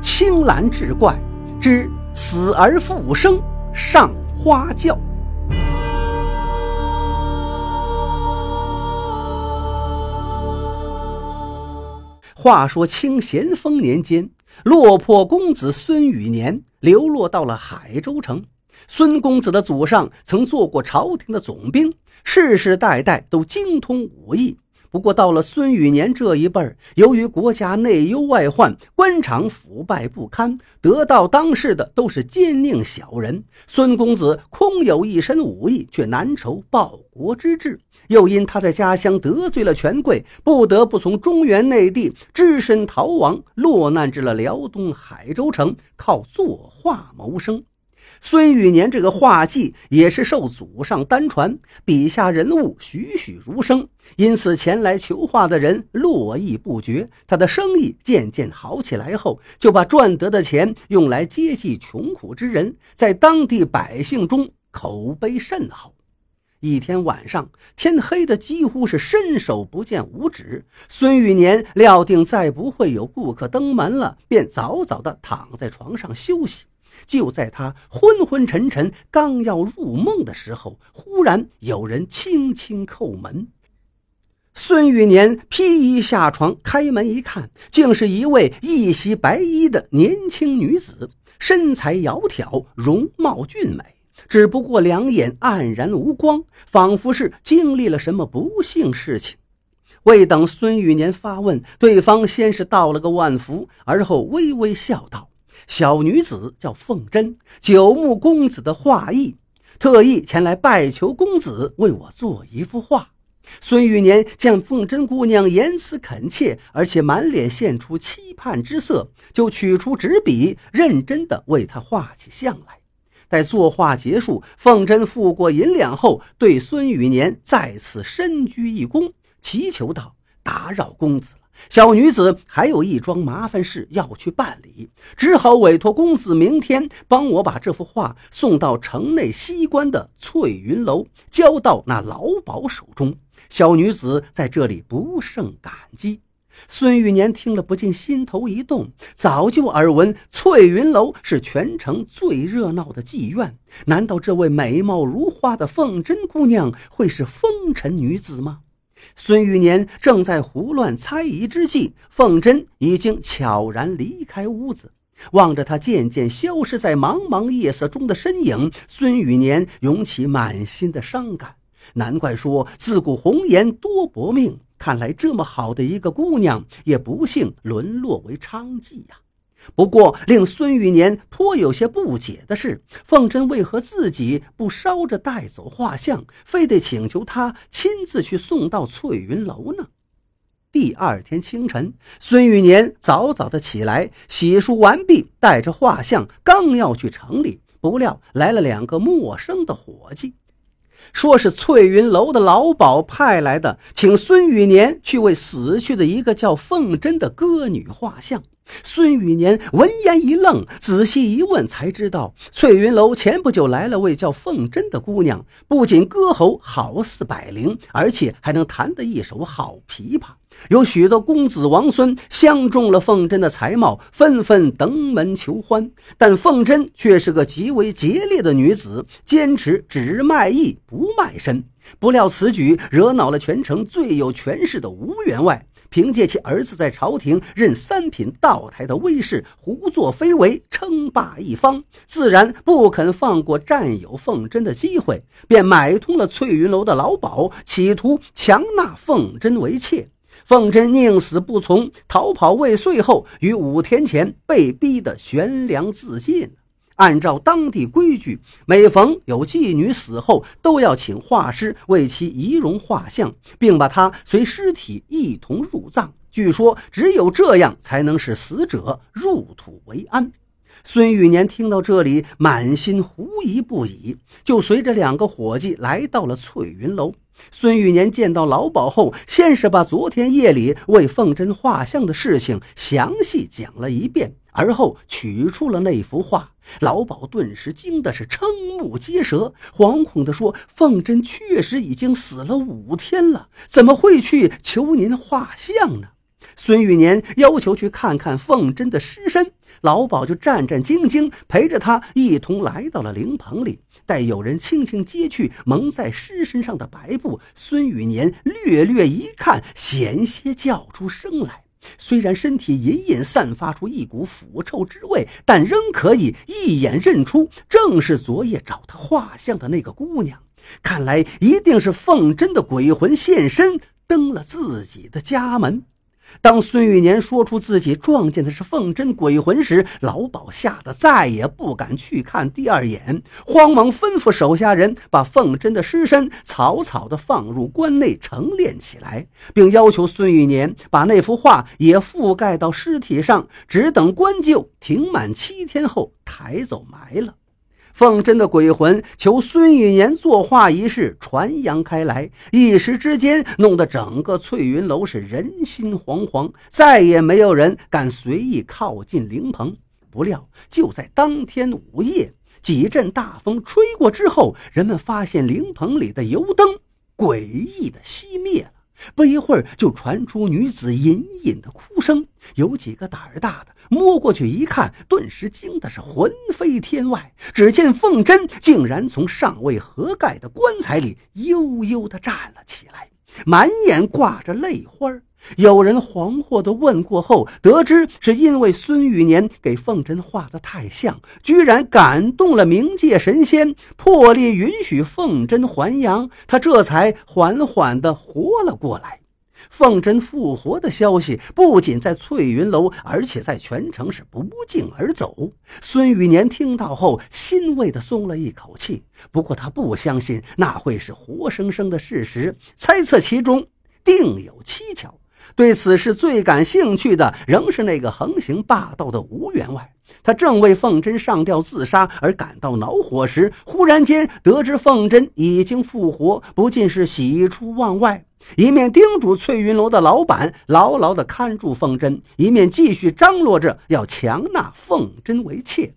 青蓝志怪之死而复生上花轿。话说清咸丰年间，落魄公子孙宇年流落到了海州城。孙公子的祖上曾做过朝廷的总兵，世世代代都精通武艺。不过到了孙宇年这一辈儿，由于国家内忧外患，官场腐败不堪，得到当世的都是奸佞小人。孙公子空有一身武艺，却难酬报国之志。又因他在家乡得罪了权贵，不得不从中原内地只身逃亡，落难至了辽东海州城，靠作画谋生。孙玉年这个画技也是受祖上单传，笔下人物栩栩如生，因此前来求画的人络绎不绝。他的生意渐渐好起来后，就把赚得的钱用来接济穷苦之人，在当地百姓中口碑甚好。一天晚上，天黑的几乎是伸手不见五指。孙玉年料定再不会有顾客登门了，便早早地躺在床上休息。就在他昏昏沉沉、刚要入梦的时候，忽然有人轻轻叩门。孙玉年披衣下床，开门一看，竟是一位一袭白衣的年轻女子，身材窈窕，容貌俊美，只不过两眼黯然无光，仿佛是经历了什么不幸事情。未等孙玉年发问，对方先是道了个万福，而后微微笑道。小女子叫凤珍，九牧公子的画艺，特意前来拜求公子为我做一幅画。孙玉年见凤珍姑娘言辞恳切，而且满脸现出期盼之色，就取出纸笔，认真地为她画起像来。待作画结束，凤珍付过银两后，对孙玉年再次深鞠一躬，祈求道：“打扰公子了。”小女子还有一桩麻烦事要去办理，只好委托公子明天帮我把这幅画送到城内西关的翠云楼，交到那老鸨手中。小女子在这里不胜感激。孙玉年听了不禁心头一动，早就耳闻翠云楼是全城最热闹的妓院，难道这位美貌如花的凤珍姑娘会是风尘女子吗？孙玉年正在胡乱猜疑之际，凤珍已经悄然离开屋子。望着他渐渐消失在茫茫夜色中的身影，孙玉年涌起满心的伤感。难怪说自古红颜多薄命，看来这么好的一个姑娘，也不幸沦落为娼妓呀。不过，令孙玉年颇有些不解的是，凤珍为何自己不捎着带走画像，非得请求他亲自去送到翠云楼呢？第二天清晨，孙玉年早早的起来，洗漱完毕，带着画像，刚要去城里，不料来了两个陌生的伙计，说是翠云楼的老鸨派来的，请孙玉年去为死去的一个叫凤珍的歌女画像。孙玉年闻言一愣，仔细一问，才知道翠云楼前不久来了位叫凤珍的姑娘，不仅歌喉好似百灵，而且还能弹得一手好琵琶。有许多公子王孙相中了凤珍的才貌，纷纷登门求欢。但凤珍却是个极为节烈的女子，坚持只卖艺不卖身。不料此举惹恼了全城最有权势的吴员外。凭借其儿子在朝廷任三品道台的威势，胡作非为，称霸一方，自然不肯放过占有凤珍的机会，便买通了翠云楼的老鸨，企图强纳凤珍为妾。凤珍宁死不从，逃跑未遂后，于五天前被逼得悬梁自尽。按照当地规矩，每逢有妓女死后，都要请画师为其仪容画像，并把她随尸体一同入葬。据说，只有这样才能使死者入土为安。孙玉年听到这里，满心狐疑不已，就随着两个伙计来到了翠云楼。孙玉年见到老鸨后，先是把昨天夜里为凤珍画像的事情详细讲了一遍，而后取出了那幅画。老鸨顿时惊的是瞠目结舌，惶恐地说：“凤珍确实已经死了五天了，怎么会去求您画像呢？”孙玉年要求去看看凤珍的尸身，老鸨就战战兢兢陪着他一同来到了灵棚里。待有人轻轻揭去蒙在尸身上的白布，孙玉年略略一看，险些叫出声来。虽然身体隐隐散发出一股腐臭之味，但仍可以一眼认出，正是昨夜找他画像的那个姑娘。看来一定是凤珍的鬼魂现身，登了自己的家门。当孙玉年说出自己撞见的是凤珍鬼魂时，老鸨吓得再也不敢去看第二眼，慌忙吩咐手下人把凤珍的尸身草草地放入棺内陈列起来，并要求孙玉年把那幅画也覆盖到尸体上，只等棺柩停满七天后抬走埋了。凤珍的鬼魂求孙玉年作画一事传扬开来，一时之间弄得整个翠云楼是人心惶惶，再也没有人敢随意靠近灵棚。不料就在当天午夜，几阵大风吹过之后，人们发现灵棚里的油灯诡异的熄灭了。不一会儿，就传出女子隐隐的哭声。有几个胆儿大的摸过去一看，顿时惊的是魂飞天外。只见凤珍竟然从尚未合盖的棺材里悠悠地站了起来，满眼挂着泪花。有人惶惑地问过后，得知是因为孙玉年给凤珍画得太像，居然感动了冥界神仙，破例允许凤珍还阳，他这才缓缓地活了过来。凤珍复活的消息不仅在翠云楼，而且在全城是不胫而走。孙玉年听到后，欣慰地松了一口气。不过他不相信那会是活生生的事实，猜测其中定有蹊跷。对此事最感兴趣的仍是那个横行霸道的吴员外。他正为凤珍上吊自杀而感到恼火时，忽然间得知凤珍已经复活，不禁是喜出望外。一面叮嘱翠云楼的老板牢牢地看住凤珍，一面继续张罗着要强纳凤珍为妾。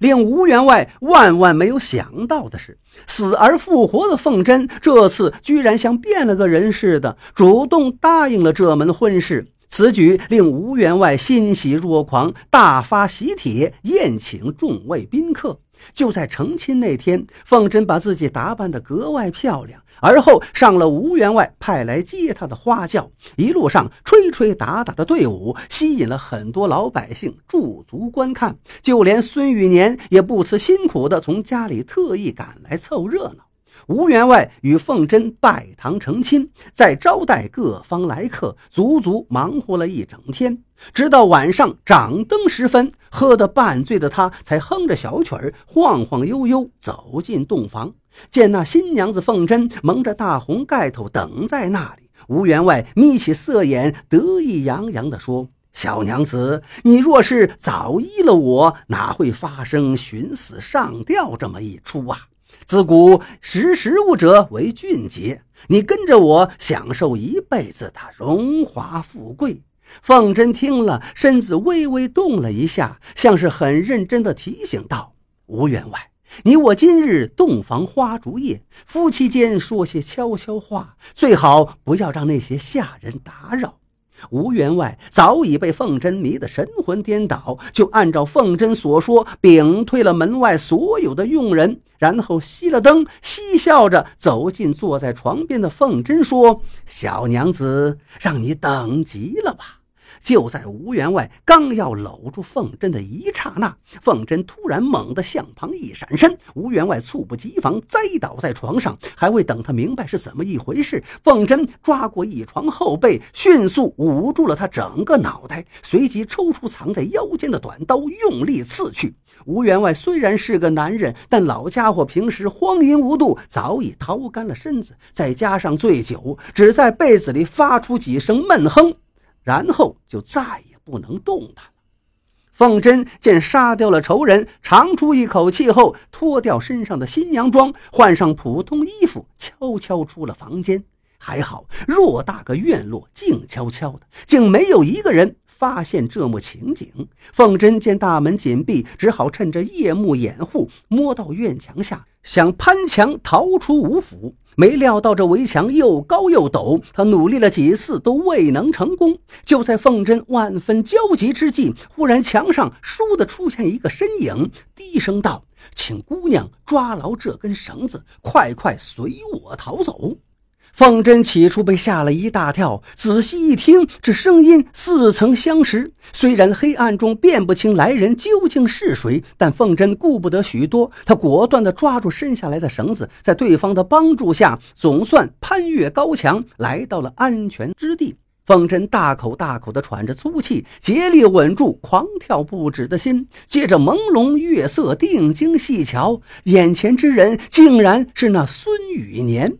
令吴员外万万没有想到的是，死而复活的凤珍这次居然像变了个人似的，主动答应了这门婚事。此举令吴员外欣喜若狂，大发喜帖，宴请众位宾客。就在成亲那天，凤珍把自己打扮得格外漂亮。而后上了吴员外派来接她的花轿，一路上吹吹打打的队伍吸引了很多老百姓驻足观看，就连孙玉年也不辞辛苦地从家里特意赶来凑热闹。吴员外与凤珍拜堂成亲，在招待各方来客，足足忙活了一整天。直到晚上掌灯时分，喝得半醉的他才哼着小曲儿，晃晃悠悠走进洞房。见那新娘子凤珍蒙着大红盖头等在那里，吴员外眯起色眼，得意洋洋地说：“小娘子，你若是早依了我，哪会发生寻死上吊这么一出啊？自古识时务者为俊杰，你跟着我享受一辈子的荣华富贵。”凤珍听了，身子微微动了一下，像是很认真的提醒道：“吴员外。”你我今日洞房花烛夜，夫妻间说些悄悄话，最好不要让那些下人打扰。吴员外早已被凤珍迷得神魂颠倒，就按照凤珍所说，屏退了门外所有的佣人，然后熄了灯，嬉笑着走进坐在床边的凤珍，说：“小娘子，让你等急了吧。”就在吴员外刚要搂住凤珍的一刹那，凤珍突然猛地向旁一闪身，吴员外猝不及防栽倒在床上。还未等他明白是怎么一回事，凤珍抓过一床后背，迅速捂住了他整个脑袋，随即抽出藏在腰间的短刀，用力刺去。吴员外虽然是个男人，但老家伙平时荒淫无度，早已掏干了身子，再加上醉酒，只在被子里发出几声闷哼。然后就再也不能动弹了。凤珍见杀掉了仇人，长出一口气后，脱掉身上的新娘装，换上普通衣服，悄悄出了房间。还好，偌大个院落，静悄悄的，竟没有一个人发现这幕情景。凤珍见大门紧闭，只好趁着夜幕掩护，摸到院墙下，想攀墙逃出吴府。没料到这围墙又高又陡，他努力了几次都未能成功。就在凤珍万分焦急之际，忽然墙上倏地出现一个身影，低声道：“请姑娘抓牢这根绳子，快快随我逃走。”凤珍起初被吓了一大跳，仔细一听，这声音似曾相识。虽然黑暗中辨不清来人究竟是谁，但凤珍顾不得许多，她果断地抓住伸下来的绳子，在对方的帮助下，总算攀越高墙，来到了安全之地。凤珍大口大口地喘着粗气，竭力稳住狂跳不止的心。借着朦胧月色，定睛细瞧，眼前之人竟然是那孙雨年。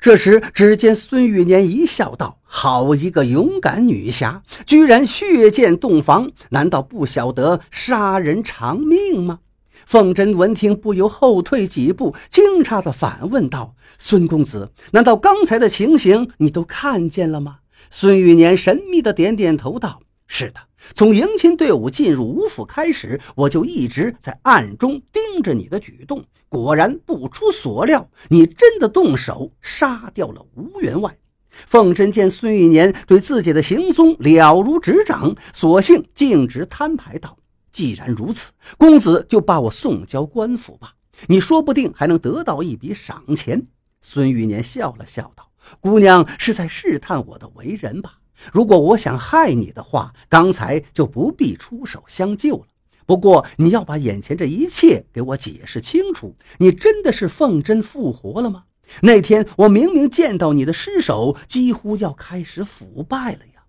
这时，只见孙玉年一笑，道：“好一个勇敢女侠，居然血溅洞房，难道不晓得杀人偿命吗？”凤珍闻听，不由后退几步，惊诧地反问道：“孙公子，难道刚才的情形你都看见了吗？”孙玉年神秘地点点头，道：“是的。”从迎亲队伍进入吴府开始，我就一直在暗中盯着你的举动。果然不出所料，你真的动手杀掉了吴员外。凤珍见孙玉年对自己的行踪了如指掌，索性径直摊牌道：“既然如此，公子就把我送交官府吧，你说不定还能得到一笔赏钱。”孙玉年笑了笑道：“姑娘是在试探我的为人吧？”如果我想害你的话，刚才就不必出手相救了。不过你要把眼前这一切给我解释清楚。你真的是凤珍复活了吗？那天我明明见到你的尸首几乎要开始腐败了呀！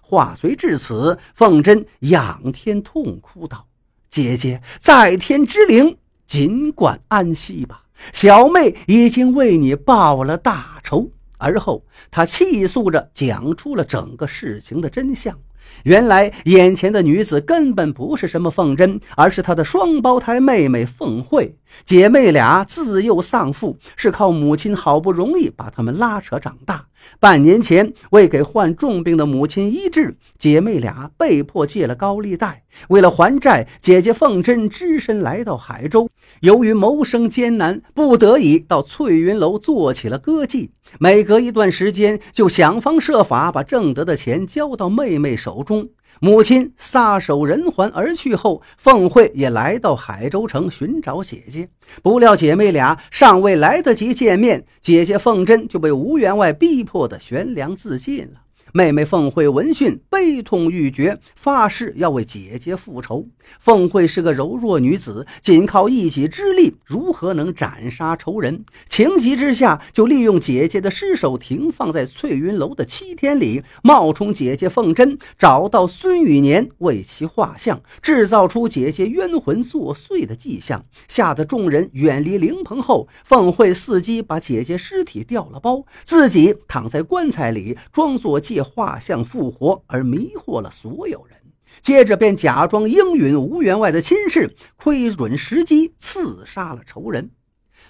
话虽至此，凤珍仰天痛哭道：“姐姐，在天之灵，尽管安息吧。小妹已经为你报了大仇。”而后，他气诉着讲出了整个事情的真相。原来，眼前的女子根本不是什么凤珍，而是他的双胞胎妹妹凤慧。姐妹俩自幼丧父，是靠母亲好不容易把她们拉扯长大。半年前，为给患重病的母亲医治，姐妹俩被迫借了高利贷。为了还债，姐姐凤珍只身来到海州。由于谋生艰难，不得已到翠云楼做起了歌妓。每隔一段时间，就想方设法把挣得的钱交到妹妹手中。母亲撒手人寰而去后，凤慧也来到海州城寻找姐姐。不料姐妹俩尚未来得及见面，姐姐凤珍就被吴员外逼迫的悬梁自尽了。妹妹凤慧闻讯悲痛欲绝，发誓要为姐姐复仇。凤慧是个柔弱女子，仅靠一己之力，如何能斩杀仇人？情急之下，就利用姐姐的尸首停放在翠云楼的七天里，冒充姐姐凤珍，找到孙雨年为其画像，制造出姐姐冤魂作祟的迹象，吓得众人远离灵棚后，凤慧伺机把姐姐尸体掉了包，自己躺在棺材里，装作借。画像复活而迷惑了所有人，接着便假装应允吴员外的亲事，窥准时机刺杀了仇人。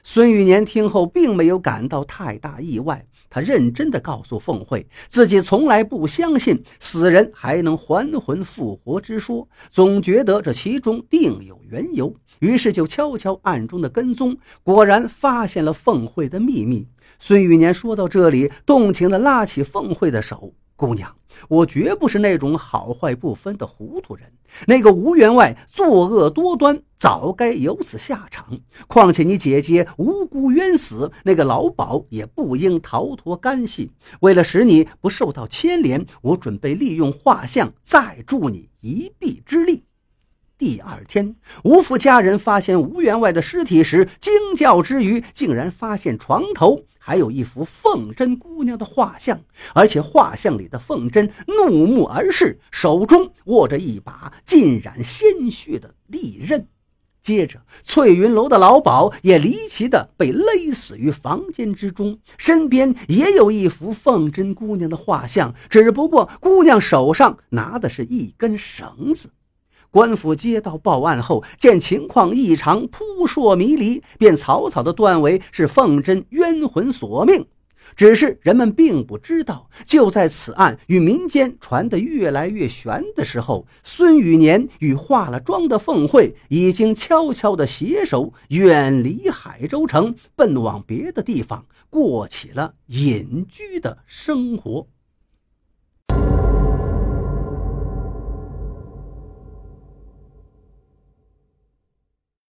孙玉年听后并没有感到太大意外，他认真地告诉凤慧，自己从来不相信死人还能还魂复活之说，总觉得这其中定有缘由，于是就悄悄暗中的跟踪，果然发现了凤慧的秘密。孙玉年说到这里，动情地拉起凤慧的手。姑娘，我绝不是那种好坏不分的糊涂人。那个吴员外作恶多端，早该有此下场。况且你姐姐无辜冤死，那个老鸨也不应逃脱干系。为了使你不受到牵连，我准备利用画像再助你一臂之力。第二天，吴府家人发现吴员外的尸体时，惊叫之余，竟然发现床头。还有一幅凤珍姑娘的画像，而且画像里的凤珍怒目而视，手中握着一把浸染鲜血的利刃。接着，翠云楼的老鸨也离奇的被勒死于房间之中，身边也有一幅凤珍姑娘的画像，只不过姑娘手上拿的是一根绳子。官府接到报案后，见情况异常，扑朔迷离，便草草的断为是凤珍冤魂索命。只是人们并不知道，就在此案与民间传得越来越悬的时候，孙宇年与化了妆的凤慧已经悄悄地携手远离海州城，奔往别的地方，过起了隐居的生活。